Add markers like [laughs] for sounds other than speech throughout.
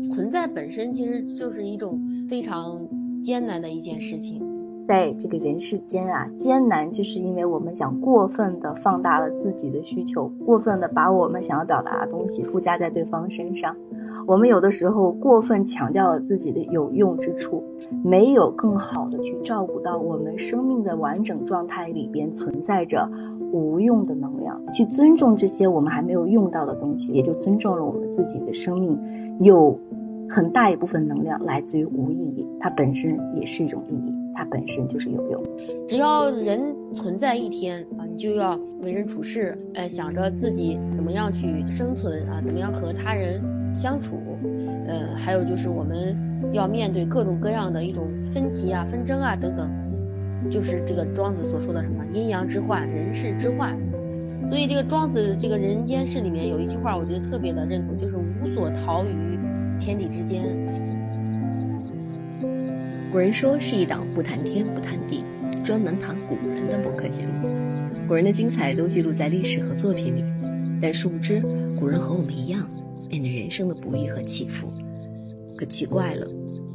存在本身其实就是一种非常艰难的一件事情。在这个人世间啊，艰难就是因为我们想过分的放大了自己的需求，过分的把我们想要表达的东西附加在对方身上。我们有的时候过分强调了自己的有用之处，没有更好的去照顾到我们生命的完整状态里边存在着无用的能量，去尊重这些我们还没有用到的东西，也就尊重了我们自己的生命有很大一部分能量来自于无意义，它本身也是一种意义。它本身就是有用。只要人存在一天啊，你就要为人处事，哎，想着自己怎么样去生存啊，怎么样和他人相处，呃，还有就是我们要面对各种各样的一种分歧啊、纷争啊等等，就是这个庄子所说的什么阴阳之患、人世之患。所以这个庄子这个人间世里面有一句话，我觉得特别的认同，就是无所逃于天地之间。古人说是一档不谈天不谈地，专门谈古人的播客节目。古人的精彩都记录在历史和作品里，但殊不知，古人和我们一样，面对人生的不易和起伏。可奇怪了，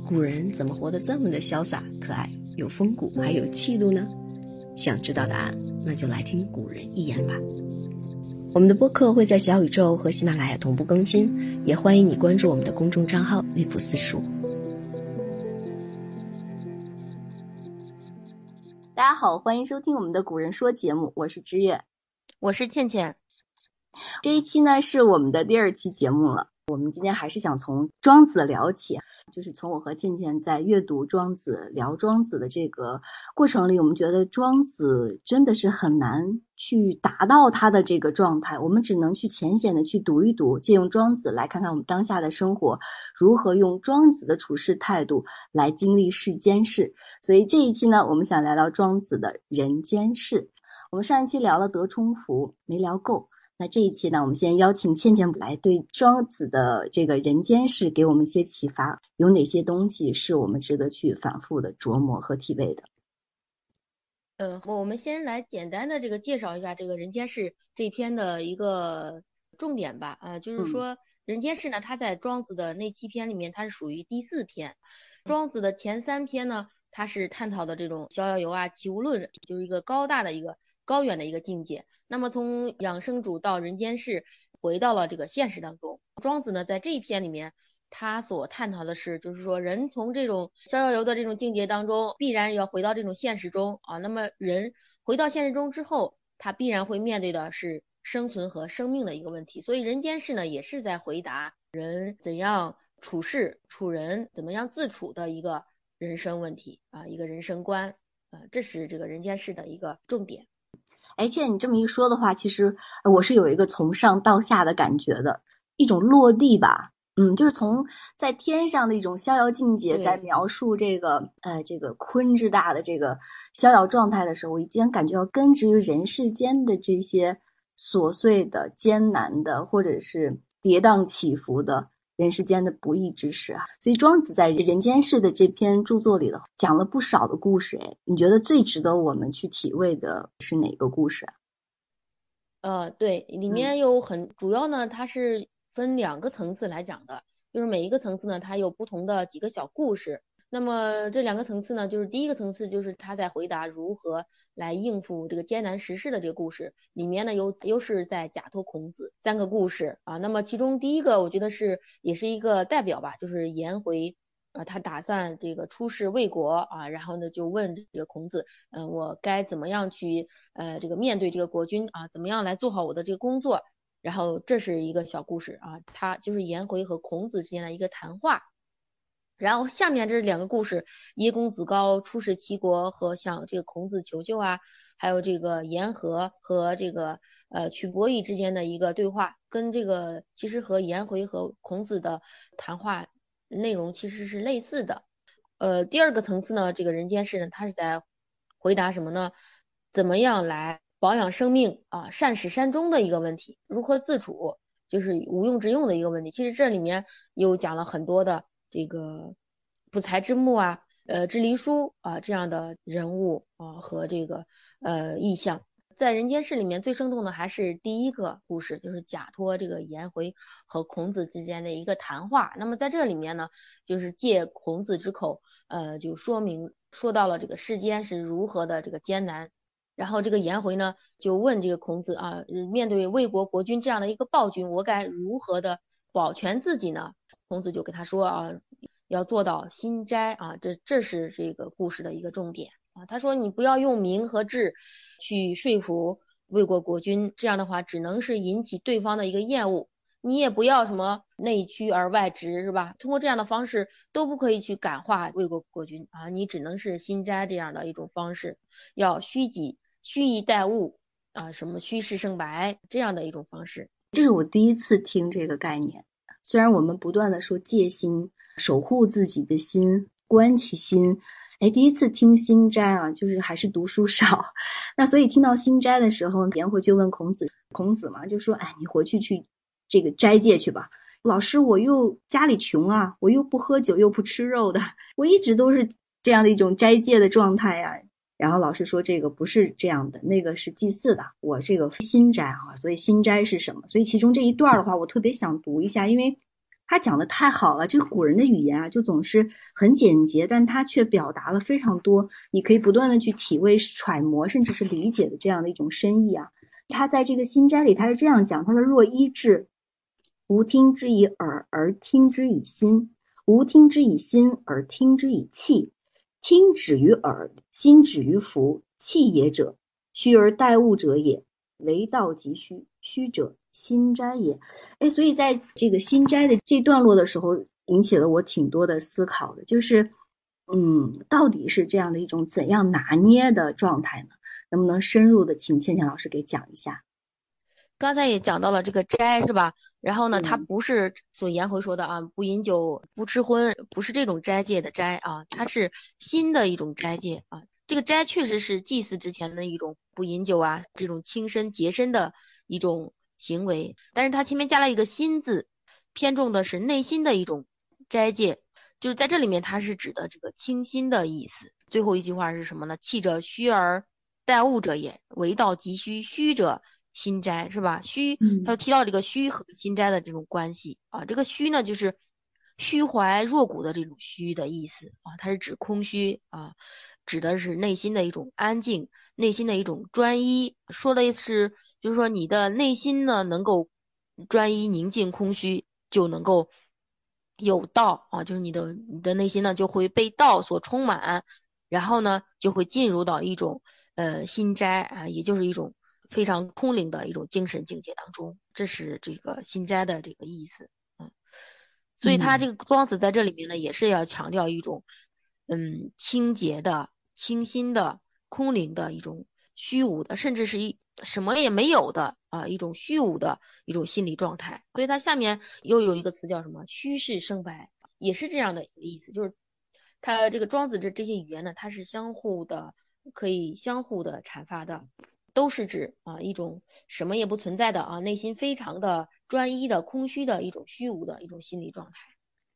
古人怎么活得这么的潇洒可爱，有风骨还有气度呢？想知道答案，那就来听古人一言吧。我们的播客会在小宇宙和喜马拉雅同步更新，也欢迎你关注我们的公众账号“绿朴四书”。好，欢迎收听我们的古人说节目，我是知月，我是倩倩。这一期呢是我们的第二期节目了。我们今天还是想从庄子聊起，就是从我和倩倩在阅读庄子、聊庄子的这个过程里，我们觉得庄子真的是很难去达到他的这个状态，我们只能去浅显的去读一读，借用庄子来看看我们当下的生活如何用庄子的处事态度来经历世间事。所以这一期呢，我们想聊聊庄子的人间事。我们上一期聊了德充福，没聊够。那这一期呢，我们先邀请倩倩来对庄子的这个人间世给我们一些启发，有哪些东西是我们值得去反复的琢磨和体味的？呃，我们先来简单的这个介绍一下这个人间世这篇的一个重点吧。啊，就是说人间世呢，它在庄子的那七篇里面，它是属于第四篇。庄子的前三篇呢，它是探讨的这种逍遥游啊、齐物论，就是一个高大的一个高远的一个境界。那么从养生主到人间世，回到了这个现实当中。庄子呢，在这一篇里面，他所探讨的是，就是说人从这种逍遥游的这种境界当中，必然要回到这种现实中啊。那么人回到现实中之后，他必然会面对的是生存和生命的一个问题。所以人间世呢，也是在回答人怎样处事、处人，怎么样自处的一个人生问题啊，一个人生观啊，这是这个人间世的一个重点。哎，倩，你这么一说的话，其实我是有一个从上到下的感觉的一种落地吧。嗯，就是从在天上的一种逍遥境界，在描述这个呃这个鲲之大的这个逍遥状态的时候，我已经感觉到根植于人世间的这些琐碎的、艰难的，或者是跌宕起伏的。人世间的不易之事啊，所以庄子在《人间世》的这篇著作里头讲了不少的故事。哎，你觉得最值得我们去体味的是哪个故事啊？呃，对，里面有很主要呢，它是分两个层次来讲的，就是每一个层次呢，它有不同的几个小故事。那么这两个层次呢，就是第一个层次就是他在回答如何来应付这个艰难时事的这个故事，里面呢有又是在假托孔子三个故事啊。那么其中第一个我觉得是也是一个代表吧，就是颜回啊，他打算这个出使魏国啊，然后呢就问这个孔子，嗯，我该怎么样去呃这个面对这个国君啊，怎么样来做好我的这个工作？然后这是一个小故事啊，他就是颜回和孔子之间的一个谈话。然后下面这两个故事，叶公子高出使齐国和向这个孔子求救啊，还有这个言和和这个呃曲伯夷之间的一个对话，跟这个其实和颜回和孔子的谈话内容其实是类似的。呃，第二个层次呢，这个人间世呢，他是在回答什么呢？怎么样来保养生命啊，善始善终的一个问题，如何自处，就是无用之用的一个问题。其实这里面又讲了很多的。这个不才之木啊，呃，支离叔啊这样的人物啊和这个呃意象。在人间世里面最生动的还是第一个故事，就是假托这个颜回和孔子之间的一个谈话。那么在这里面呢，就是借孔子之口，呃，就说明说到了这个世间是如何的这个艰难。然后这个颜回呢，就问这个孔子啊，面对魏国国君这样的一个暴君，我该如何的保全自己呢？孔子就给他说啊，要做到心斋啊，这这是这个故事的一个重点。啊，他说你不要用名和智去说服魏国国君，这样的话只能是引起对方的一个厌恶。你也不要什么内屈而外直，是吧？通过这样的方式都不可以去感化魏国国君啊，你只能是心斋这样的一种方式，要虚己虚以待物啊，什么虚实胜白这样的一种方式。这是我第一次听这个概念。虽然我们不断的说戒心，守护自己的心，观其心。哎，第一次听心斋啊，就是还是读书少，[laughs] 那所以听到心斋的时候，颜回就问孔子，孔子嘛就说，哎，你回去去这个斋戒去吧。老师，我又家里穷啊，我又不喝酒又不吃肉的，我一直都是这样的一种斋戒的状态呀。然后老师说，这个不是这样的，那个是祭祀的，我这个心斋啊。所以心斋是什么？所以其中这一段的话，我特别想读一下，因为。他讲的太好了，这个古人的语言啊，就总是很简洁，但他却表达了非常多，你可以不断的去体味、揣摩，甚至是理解的这样的一种深意啊。他在这个心斋里，他是这样讲：他说，若一至，无听之以耳，而听之以心；无听之以心，而听之以气。听止于耳，心止于服，气也者，虚而待物者也。为道即虚，虚者。心斋也，哎，所以在这个心斋的这段落的时候，引起了我挺多的思考的，就是，嗯，到底是这样的一种怎样拿捏的状态呢？能不能深入的请倩倩老师给讲一下？刚才也讲到了这个斋是吧？然后呢，它不是所颜回说的啊，不饮酒，不吃荤，不是这种斋戒的斋啊，它是新的一种斋戒啊。这个斋确实是祭祀之前的一种不饮酒啊，这种清身洁身的一种。行为，但是它前面加了一个心字，偏重的是内心的一种斋戒，就是在这里面它是指的这个清心的意思。最后一句话是什么呢？气者虚而待物者也，唯道即虚，虚者心斋，是吧？虚，他提到这个虚和心斋的这种关系啊。这个虚呢，就是虚怀若谷的这种虚的意思啊，它是指空虚啊，指的是内心的一种安静，内心的一种专一，说的是。就是说，你的内心呢，能够专一、宁静、空虚，就能够有道啊。就是你的你的内心呢，就会被道所充满，然后呢，就会进入到一种呃心斋啊，也就是一种非常空灵的一种精神境界当中。这是这个心斋的这个意思，嗯。所以他这个庄子在这里面呢，也是要强调一种嗯清洁的、清新的、空灵的一种虚无的，甚至是一。什么也没有的啊，一种虚无的一种心理状态。所以它下面又有一个词叫什么？虚室生白，也是这样的一个意思。就是他这个庄子这这些语言呢，它是相互的，可以相互的阐发的，都是指啊一种什么也不存在的啊，内心非常的专一的空虚的一种虚无的一种心理状态。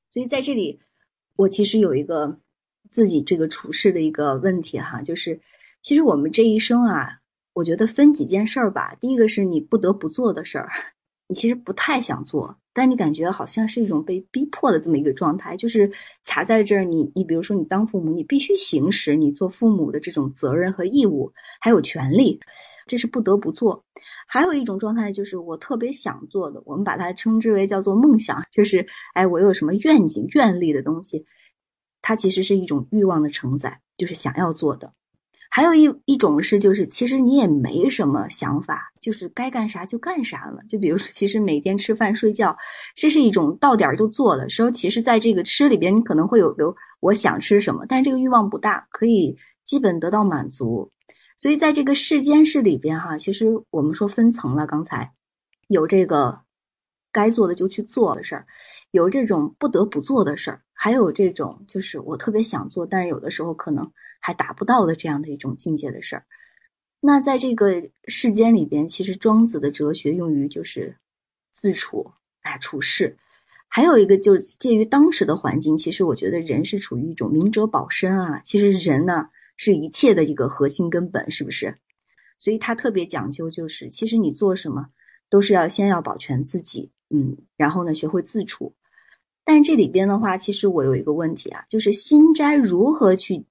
所以在这里，我其实有一个自己这个处事的一个问题哈，就是其实我们这一生啊。我觉得分几件事儿吧。第一个是你不得不做的事儿，你其实不太想做，但你感觉好像是一种被逼迫的这么一个状态，就是卡在这儿。你你比如说，你当父母，你必须行使你做父母的这种责任和义务，还有权利，这是不得不做。还有一种状态就是我特别想做的，我们把它称之为叫做梦想，就是哎，我有什么愿景、愿力的东西，它其实是一种欲望的承载，就是想要做的。还有一一种是，就是其实你也没什么想法，就是该干啥就干啥了。就比如说，其实每天吃饭睡觉，这是一种到点儿就做的时候。其实，在这个吃里边，你可能会有有我想吃什么，但是这个欲望不大，可以基本得到满足。所以，在这个世间事里边，哈，其实我们说分层了。刚才有这个该做的就去做的事儿，有这种不得不做的事儿，还有这种就是我特别想做，但是有的时候可能。还达不到的这样的一种境界的事儿，那在这个世间里边，其实庄子的哲学用于就是自处啊处事，还有一个就是介于当时的环境，其实我觉得人是处于一种明哲保身啊，其实人呢是一切的一个核心根本，是不是？所以他特别讲究，就是其实你做什么都是要先要保全自己，嗯，然后呢学会自处。但这里边的话，其实我有一个问题啊，就是心斋如何去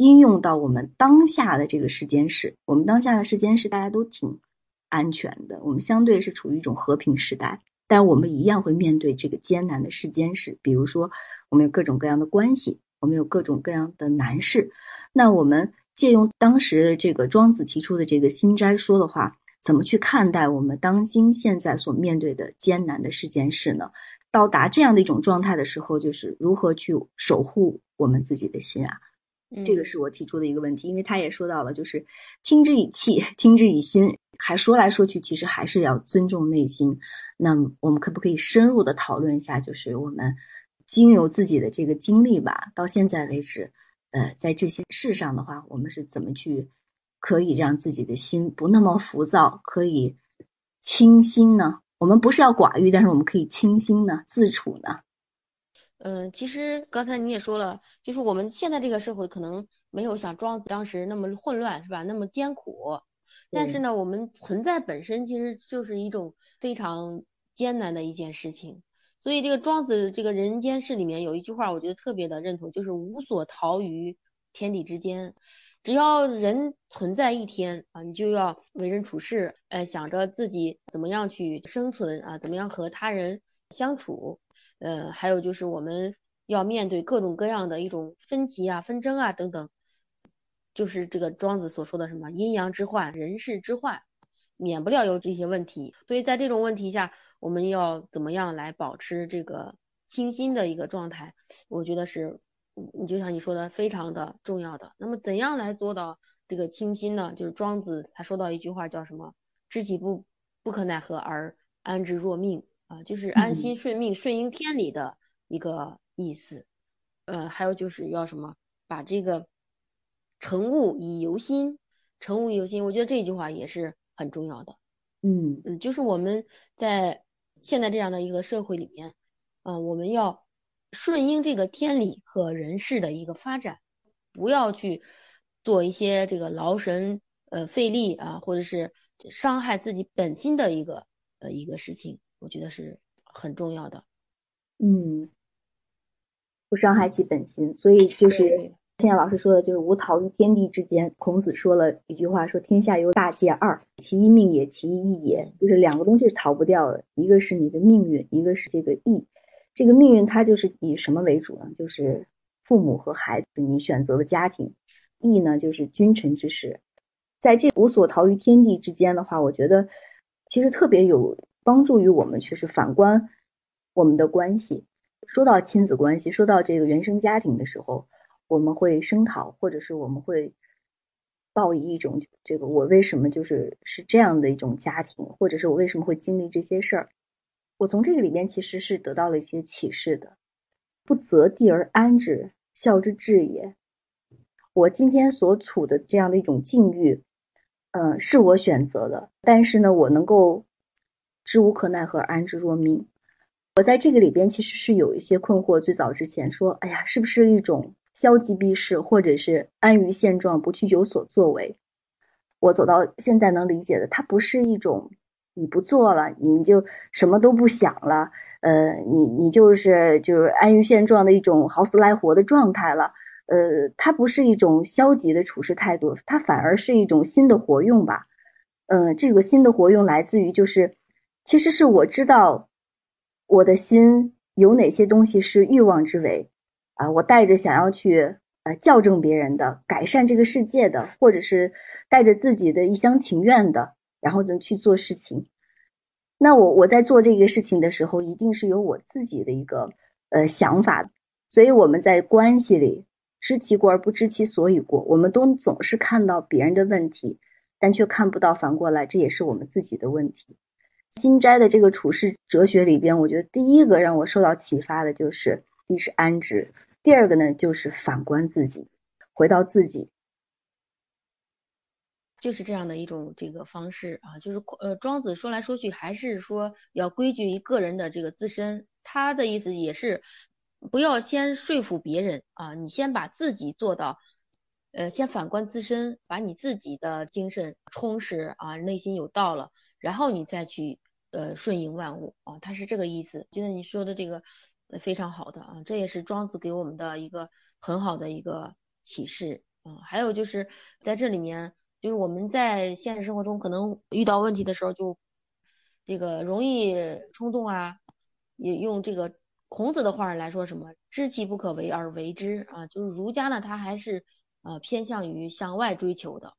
应用到我们当下的这个时间是？我们当下的时间是大家都挺安全的，我们相对是处于一种和平时代，但我们一样会面对这个艰难的世间事，比如说我们有各种各样的关系，我们有各种各样的难事，那我们。借用当时这个庄子提出的这个心斋说的话，怎么去看待我们当今现在所面对的艰难的世间事呢？到达这样的一种状态的时候，就是如何去守护我们自己的心啊？这个是我提出的一个问题，因为他也说到了，就是听之以气，听之以心，还说来说去，其实还是要尊重内心。那我们可不可以深入的讨论一下，就是我们经由自己的这个经历吧，到现在为止。呃，在这些事上的话，我们是怎么去可以让自己的心不那么浮躁，可以清心呢？我们不是要寡欲，但是我们可以清心呢，自处呢？嗯，其实刚才你也说了，就是我们现在这个社会可能没有像庄子当时那么混乱，是吧？那么艰苦。但是呢，我们存在本身其实就是一种非常艰难的一件事情。所以这个庄子这个人间世里面有一句话，我觉得特别的认同，就是无所逃于天地之间。只要人存在一天啊，你就要为人处事，哎，想着自己怎么样去生存啊，怎么样和他人相处，呃，还有就是我们要面对各种各样的一种分歧啊、纷争啊等等，就是这个庄子所说的什么阴阳之患、人世之患，免不了有这些问题。所以在这种问题下，我们要怎么样来保持这个清新的一个状态？我觉得是，你就像你说的，非常的重要的。那么怎样来做到这个清新呢？就是庄子他说到一句话叫什么？知其不不可奈何而安之若命啊，就是安心顺命、顺应天理的一个意思。呃，还有就是要什么？把这个成物以由心，成物以由心。我觉得这句话也是很重要的。嗯嗯，就是我们在。现在这样的一个社会里面，啊，我们要顺应这个天理和人事的一个发展，不要去做一些这个劳神呃费力啊，或者是伤害自己本心的一个呃一个事情，我觉得是很重要的。嗯，不伤害其本心，所以就是。现在老师说的就是无逃于天地之间。孔子说了一句话，说天下有大戒二，其一命也，其一义也。就是两个东西是逃不掉的，一个是你的命运，一个是这个义。这个命运它就是以什么为主呢？就是父母和孩子，你选择的家庭。义呢，就是君臣之事。在这无所逃于天地之间的话，我觉得其实特别有帮助于我们，去是反观我们的关系。说到亲子关系，说到这个原生家庭的时候。我们会声讨，或者是我们会抱以一种这个我为什么就是是这样的一种家庭，或者是我为什么会经历这些事儿？我从这个里边其实是得到了一些启示的。不择地而安之，孝之至也。我今天所处的这样的一种境遇，嗯，是我选择的，但是呢，我能够知无可奈何，安之若命。我在这个里边其实是有一些困惑。最早之前说，哎呀，是不是一种？消极避世，或者是安于现状，不去有所作为。我走到现在能理解的，它不是一种你不做了，你就什么都不想了，呃，你你就是就是安于现状的一种好死赖活的状态了。呃，它不是一种消极的处事态度，它反而是一种新的活用吧。嗯，这个新的活用来自于就是，其实是我知道我的心有哪些东西是欲望之为。啊，我带着想要去呃校正别人的、改善这个世界的，或者是带着自己的一厢情愿的，然后呢去做事情。那我我在做这个事情的时候，一定是有我自己的一个呃想法。所以我们在关系里知其过而不知其所以过，我们都总是看到别人的问题，但却看不到反过来，这也是我们自己的问题。新斋的这个处世哲学里边，我觉得第一个让我受到启发的就是立是安之。第二个呢，就是反观自己，回到自己，就是这样的一种这个方式啊，就是呃，庄子说来说去还是说要归结于个人的这个自身，他的意思也是不要先说服别人啊，你先把自己做到呃，先反观自身，把你自己的精神充实啊，内心有道了，然后你再去呃顺应万物啊，他是这个意思。觉得你说的这个非常好的啊，这也是庄子给我们的一个很好的一个启示啊。还有就是在这里面，就是我们在现实生活中可能遇到问题的时候，就这个容易冲动啊，也用这个。孔子的话来说，什么知其不可为而为之啊？就是儒家呢，他还是呃偏向于向外追求的，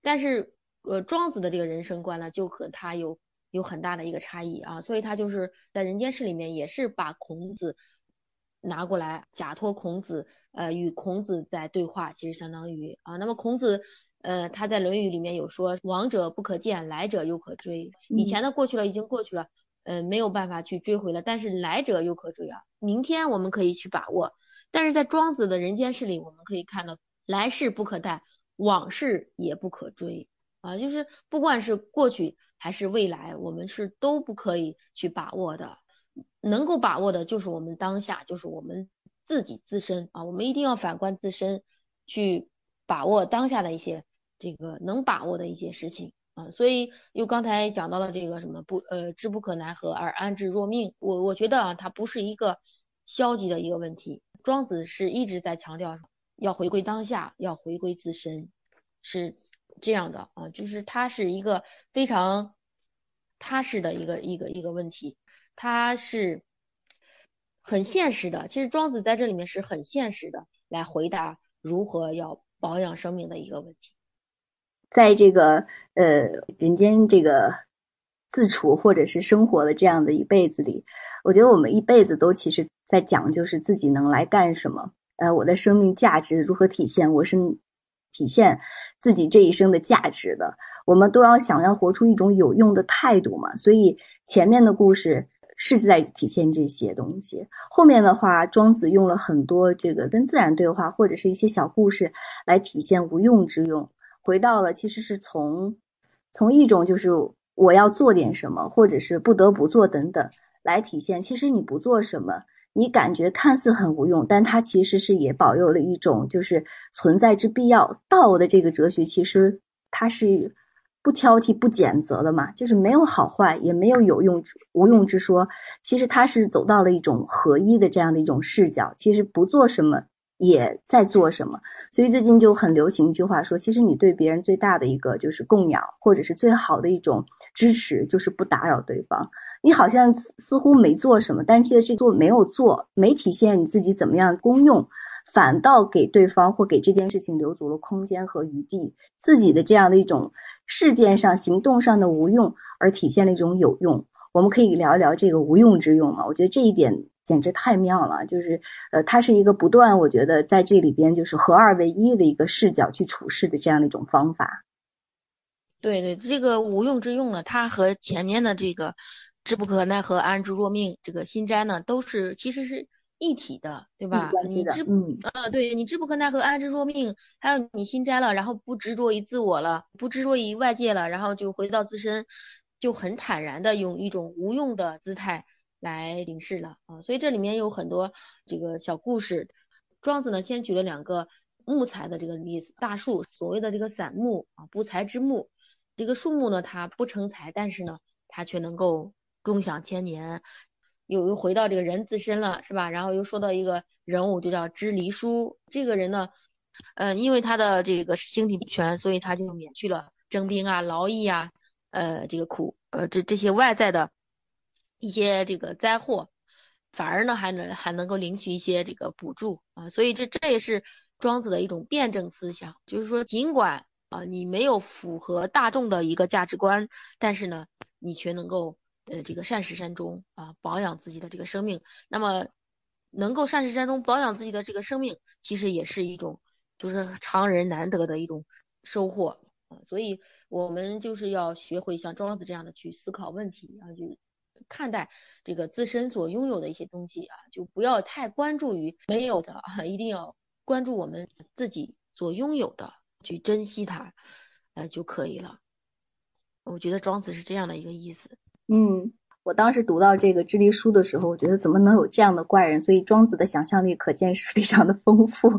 但是呃庄子的这个人生观呢，就和他有有很大的一个差异啊，所以他就是在人间世里面也是把孔子拿过来，假托孔子呃与孔子在对话，其实相当于啊，那么孔子呃他在论语里面有说，往者不可见，来者犹可追，以前的过去了，已经过去了。嗯，没有办法去追回了，但是来者又可追啊！明天我们可以去把握，但是在庄子的人间世里，我们可以看到来世不可待，往事也不可追啊！就是不管是过去还是未来，我们是都不可以去把握的。能够把握的就是我们当下，就是我们自己自身啊！我们一定要反观自身，去把握当下的一些这个能把握的一些事情。啊，所以又刚才讲到了这个什么不呃知不可奈何而安之若命，我我觉得啊，它不是一个消极的一个问题。庄子是一直在强调要回归当下，要回归自身，是这样的啊，就是它是一个非常踏实的一个一个一个问题，它是很现实的。其实庄子在这里面是很现实的来回答如何要保养生命的一个问题。在这个呃人间这个自处或者是生活的这样的一辈子里，我觉得我们一辈子都其实在讲，就是自己能来干什么，呃，我的生命价值如何体现，我是体现自己这一生的价值的。我们都要想要活出一种有用的态度嘛。所以前面的故事是在体现这些东西，后面的话，庄子用了很多这个跟自然对话或者是一些小故事来体现无用之用。回到了，其实是从从一种就是我要做点什么，或者是不得不做等等来体现。其实你不做什么，你感觉看似很无用，但它其实是也保有了一种就是存在之必要。道的这个哲学其实它是不挑剔、不拣责的嘛，就是没有好坏，也没有有用无用之说。其实它是走到了一种合一的这样的一种视角。其实不做什么。也在做什么？所以最近就很流行一句话说，其实你对别人最大的一个就是供养，或者是最好的一种支持，就是不打扰对方。你好像似乎没做什么，但是这做没有做，没体现你自己怎么样功用，反倒给对方或给这件事情留足了空间和余地。自己的这样的一种事件上、行动上的无用，而体现了一种有用。我们可以聊一聊这个无用之用嘛？我觉得这一点。简直太妙了，就是，呃，它是一个不断，我觉得在这里边就是合二为一的一个视角去处事的这样的一种方法。对对，这个无用之用呢，它和前面的这个知不可奈何安之若命这个心斋呢，都是其实是一体的，对吧？你知嗯啊，对你知不可奈何安之若命，还有你心斋了，然后不执着于自我了，不执着于外界了，然后就回到自身，就很坦然的用一种无用的姿态。来行事了啊，所以这里面有很多这个小故事。庄子呢，先举了两个木材的这个例子，大树，所谓的这个散木啊，不材之木。这个树木呢，它不成材，但是呢，它却能够终享千年。又又回到这个人自身了，是吧？然后又说到一个人物，就叫支离叔。这个人呢，呃，因为他的这个星体不全，所以他就免去了征兵啊、劳役啊，呃，这个苦，呃，这这些外在的。一些这个灾祸，反而呢还能还能够领取一些这个补助啊，所以这这也是庄子的一种辩证思想，就是说尽管啊你没有符合大众的一个价值观，但是呢你却能够呃这个善始善终啊保养自己的这个生命，那么能够善始善终保养自己的这个生命，其实也是一种就是常人难得的一种收获啊，所以我们就是要学会像庄子这样的去思考问题啊就。看待这个自身所拥有的一些东西啊，就不要太关注于没有的啊，一定要关注我们自己所拥有的，去珍惜它，呃就可以了。我觉得庄子是这样的一个意思。嗯，我当时读到这个《智力书》的时候，我觉得怎么能有这样的怪人？所以庄子的想象力可见是非常的丰富。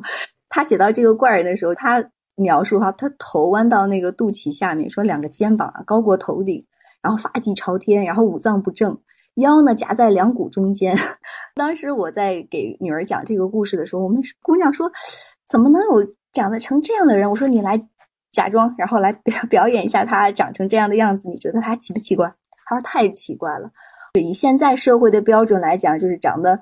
他写到这个怪人的时候，他描述哈，他头弯到那个肚脐下面，说两个肩膀啊高过头顶，然后发髻朝天，然后五脏不正，腰呢夹在两股中间。[laughs] 当时我在给女儿讲这个故事的时候，我们姑娘说，怎么能有长得成这样的人？我说你来假装，然后来表表演一下他长成这样的样子，你觉得他奇不奇怪？他说太奇怪了。以现在社会的标准来讲，就是长得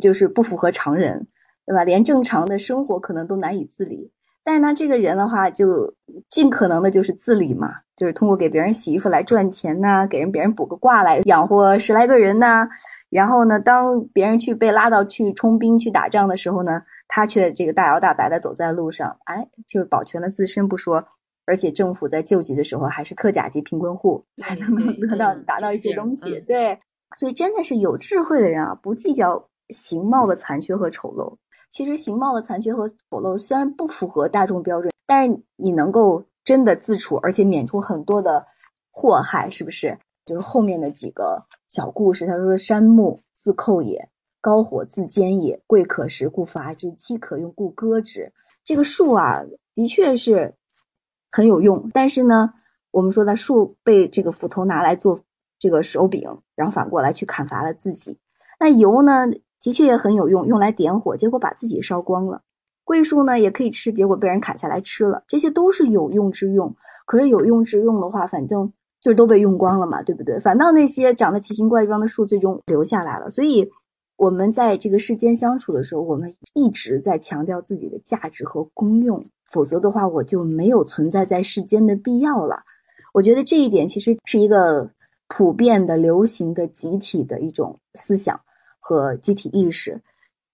就是不符合常人，对吧？连正常的生活可能都难以自理。但是呢，这个人的话，就尽可能的就是自理嘛，就是通过给别人洗衣服来赚钱呐，给人别人卜个卦来养活十来个人呐。然后呢，当别人去被拉到去充兵去打仗的时候呢，他却这个大摇大摆的走在路上，哎，就是保全了自身不说，而且政府在救济的时候还是特甲级贫困户，还能够得到达到一些东西，对。所以真的是有智慧的人啊，不计较形貌的残缺和丑陋。其实形貌的残缺和丑陋虽然不符合大众标准，但是你能够真的自处，而且免除很多的祸害，是不是？就是后面的几个小故事，他说：“山木自寇也，高火自坚也。贵可食，故伐之；饥可用，故割之。”这个树啊，的确是很有用，但是呢，我们说的树被这个斧头拿来做。这个手柄，然后反过来去砍伐了自己。那油呢，的确也很有用，用来点火，结果把自己烧光了。桂树呢也可以吃，结果被人砍下来吃了。这些都是有用之用。可是有用之用的话，反正就是都被用光了嘛，对不对？反倒那些长得奇形怪状的树最终留下来了。所以，我们在这个世间相处的时候，我们一直在强调自己的价值和功用，否则的话，我就没有存在在世间的必要了。我觉得这一点其实是一个。普遍的、流行的、集体的一种思想和集体意识，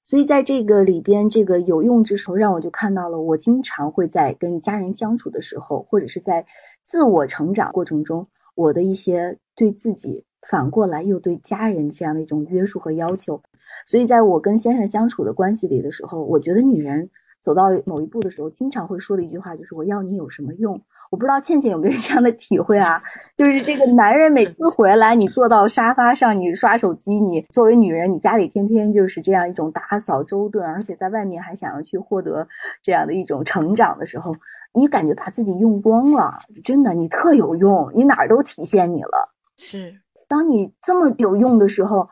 所以在这个里边，这个有用之处让我就看到了，我经常会在跟家人相处的时候，或者是在自我成长过程中，我的一些对自己反过来又对家人这样的一种约束和要求。所以，在我跟先生相处的关系里的时候，我觉得女人走到某一步的时候，经常会说的一句话就是：“我要你有什么用？”我不知道倩倩有没有这样的体会啊？就是这个男人每次回来，你坐到沙发上，你刷手机，你作为女人，你家里天天就是这样一种打扫周顿，而且在外面还想要去获得这样的一种成长的时候，你感觉把自己用光了，真的，你特有用，你哪儿都体现你了。是，当你这么有用的时候，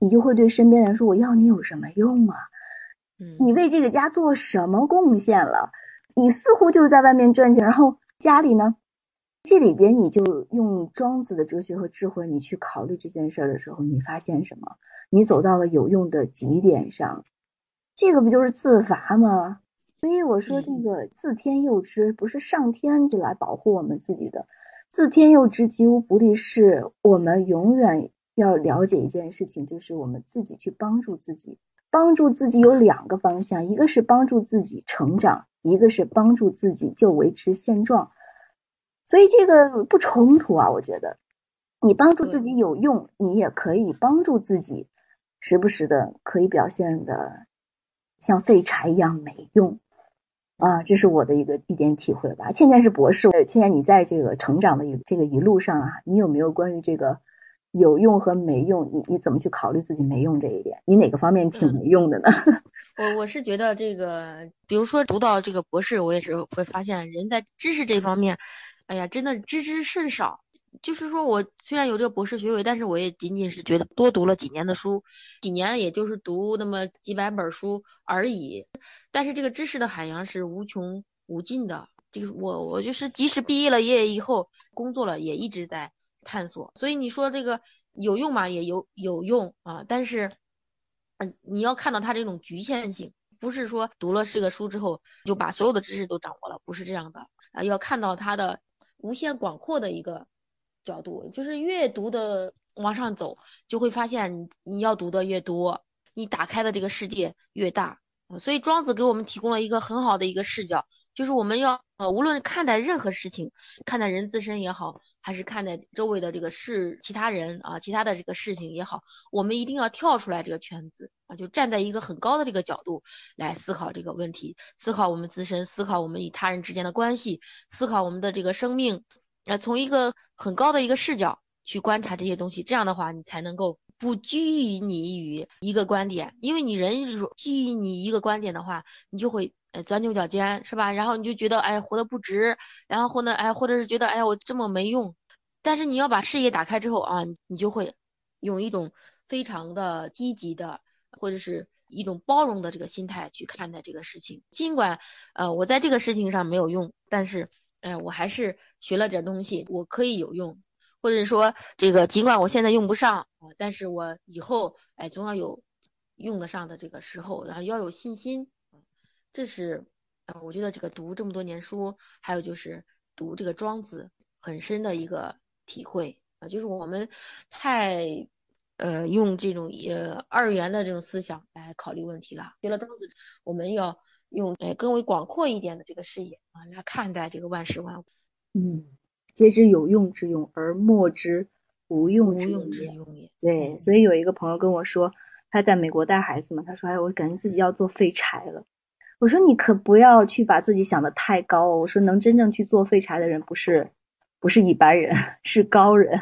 你就会对身边人说：“我要你有什么用啊？嗯，你为这个家做什么贡献了？你似乎就是在外面赚钱，然后。”家里呢，这里边你就用庄子的哲学和智慧，你去考虑这件事儿的时候，你发现什么？你走到了有用的极点上，这个不就是自罚吗？所以我说这个自天佑之，不是上天就来保护我们自己的，自天佑之，吉无不利。是我们永远要了解一件事情，就是我们自己去帮助自己，帮助自己有两个方向，一个是帮助自己成长。一个是帮助自己就维持现状，所以这个不冲突啊。我觉得，你帮助自己有用，你也可以帮助自己，时不时的可以表现的像废柴一样没用啊。这是我的一个一点体会吧。倩倩是博士，倩倩你在这个成长的一这个一路上啊，你有没有关于这个有用和没用，你你怎么去考虑自己没用这一点？你哪个方面挺没用的呢？[laughs] 我我是觉得这个，比如说读到这个博士，我也是会发现人在知识这方面，哎呀，真的知之甚少。就是说我虽然有这个博士学位，但是我也仅仅是觉得多读了几年的书，几年也就是读那么几百本书而已。但是这个知识的海洋是无穷无尽的，就是我我就是即使毕业了也以后工作了也一直在探索。所以你说这个有用吗？也有有用啊，但是。嗯，你要看到它这种局限性，不是说读了这个书之后就把所有的知识都掌握了，不是这样的啊。要看到它的无限广阔的一个角度，就是越读的往上走，就会发现你要读的越多，你打开的这个世界越大。所以庄子给我们提供了一个很好的一个视角。就是我们要呃，无论看待任何事情，看待人自身也好，还是看待周围的这个事、其他人啊、其他的这个事情也好，我们一定要跳出来这个圈子啊，就站在一个很高的这个角度来思考这个问题，思考我们自身，思考我们与他人之间的关系，思考我们的这个生命，呃，从一个很高的一个视角去观察这些东西，这样的话，你才能够不拘泥于一个观点，因为你人如拘泥于一个观点的话，你就会。哎钻牛角尖，是吧？然后你就觉得哎活得不值，然后或呢哎或者是觉得哎呀我这么没用。但是你要把视野打开之后啊，你就会用一种非常的积极的，或者是一种包容的这个心态去看待这个事情。尽管呃我在这个事情上没有用，但是哎我还是学了点东西，我可以有用。或者说这个尽管我现在用不上啊，但是我以后哎总要有用得上的这个时候，然后要有信心。这是呃我觉得这个读这么多年书，还有就是读这个庄子很深的一个。体会啊，就是我们太呃用这种呃二元的这种思想来考虑问题了。学了庄子，我们要用呃更为广阔一点的这个视野啊来看待这个万事万物。嗯，皆知有用之用，而莫之无用之用也。对，所以有一个朋友跟我说，他在美国带孩子嘛，他说：“哎，我感觉自己要做废柴了。”我说：“你可不要去把自己想的太高。”我说：“能真正去做废柴的人，不是。”不是一般人，[laughs] 是高人。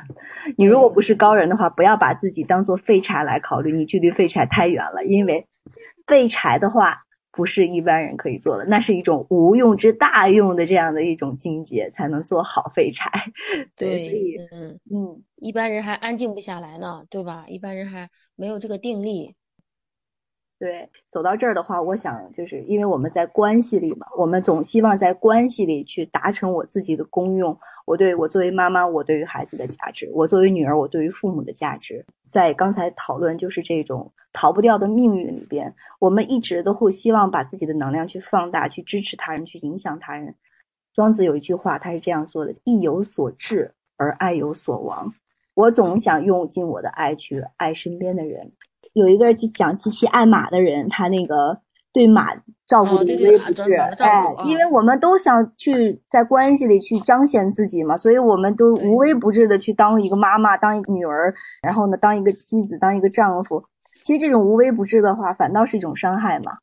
你如果不是高人的话，不要把自己当做废柴来考虑，你距离废柴太远了。因为废柴的话，不是一般人可以做的，那是一种无用之大用的这样的一种境界，才能做好废柴。[laughs] 对，嗯嗯，一般人还安静不下来呢，对吧？一般人还没有这个定力。对，走到这儿的话，我想就是因为我们在关系里嘛，我们总希望在关系里去达成我自己的功用。我对我作为妈妈，我对于孩子的价值；我作为女儿，我对于父母的价值。在刚才讨论就是这种逃不掉的命运里边，我们一直都会希望把自己的能量去放大，去支持他人，去影响他人。庄子有一句话，他是这样说的：“意有所至而爱有所亡。”我总想用尽我的爱去爱身边的人。有一个讲极其爱马的人，他那个对马照顾的无微不至，哎，因为我们都想去在关系里去彰显自己嘛，所以我们都无微不至的去当一个妈妈，当一个女儿，然后呢，当一个妻子，当一个丈夫。其实这种无微不至的话，反倒是一种伤害嘛。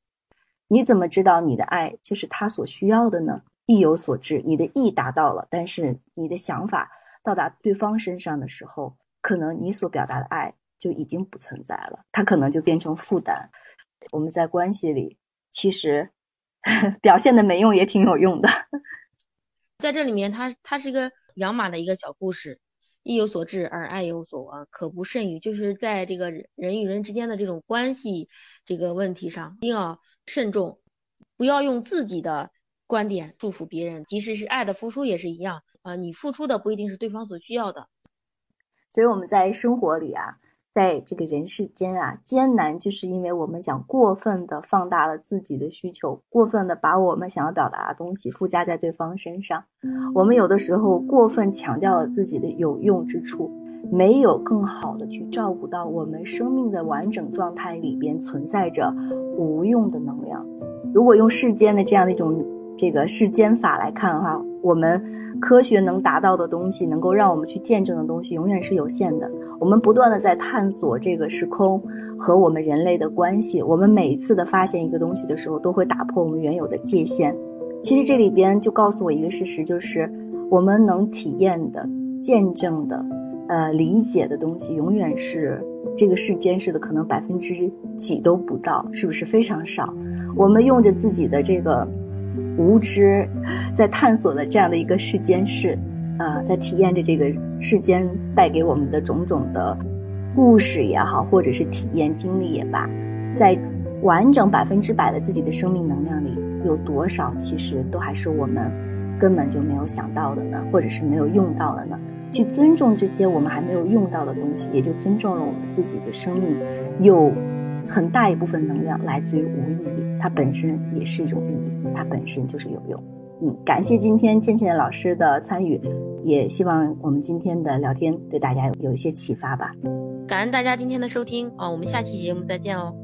你怎么知道你的爱就是他所需要的呢？意有所至，你的意达到了，但是你的想法到达对方身上的时候，可能你所表达的爱。就已经不存在了，它可能就变成负担。我们在关系里，其实 [laughs] 表现的没用也挺有用的。[laughs] 在这里面，它它是一个养马的一个小故事，意有所至而爱有所亡，可不甚于。就是在这个人与人之间的这种关系这个问题上，一定要慎重，不要用自己的观点束缚别人。即使是爱的付出也是一样啊，你付出的不一定是对方所需要的。所以我们在生活里啊。在这个人世间啊，艰难就是因为我们想过分的放大了自己的需求，过分的把我们想要表达的东西附加在对方身上。我们有的时候过分强调了自己的有用之处，没有更好的去照顾到我们生命的完整状态里边存在着无用的能量。如果用世间的这样的一种这个世间法来看的话，我们科学能达到的东西，能够让我们去见证的东西，永远是有限的。我们不断的在探索这个时空和我们人类的关系。我们每一次的发现一个东西的时候，都会打破我们原有的界限。其实这里边就告诉我一个事实，就是我们能体验的、见证的、呃理解的东西，永远是这个世间是的可能百分之几都不到，是不是非常少？我们用着自己的这个无知，在探索的这样的一个世间事。啊，在体验着这个世间带给我们的种种的故事也好，或者是体验经历也罢，在完整百分之百的自己的生命能量里，有多少其实都还是我们根本就没有想到的呢，或者是没有用到的呢？去尊重这些我们还没有用到的东西，也就尊重了我们自己的生命。有很大一部分能量来自于无意义，它本身也是一种意义，它本身就是有用。嗯，感谢今天倩倩老师的参与，也希望我们今天的聊天对大家有有一些启发吧。感恩大家今天的收听啊，我们下期节目再见哦。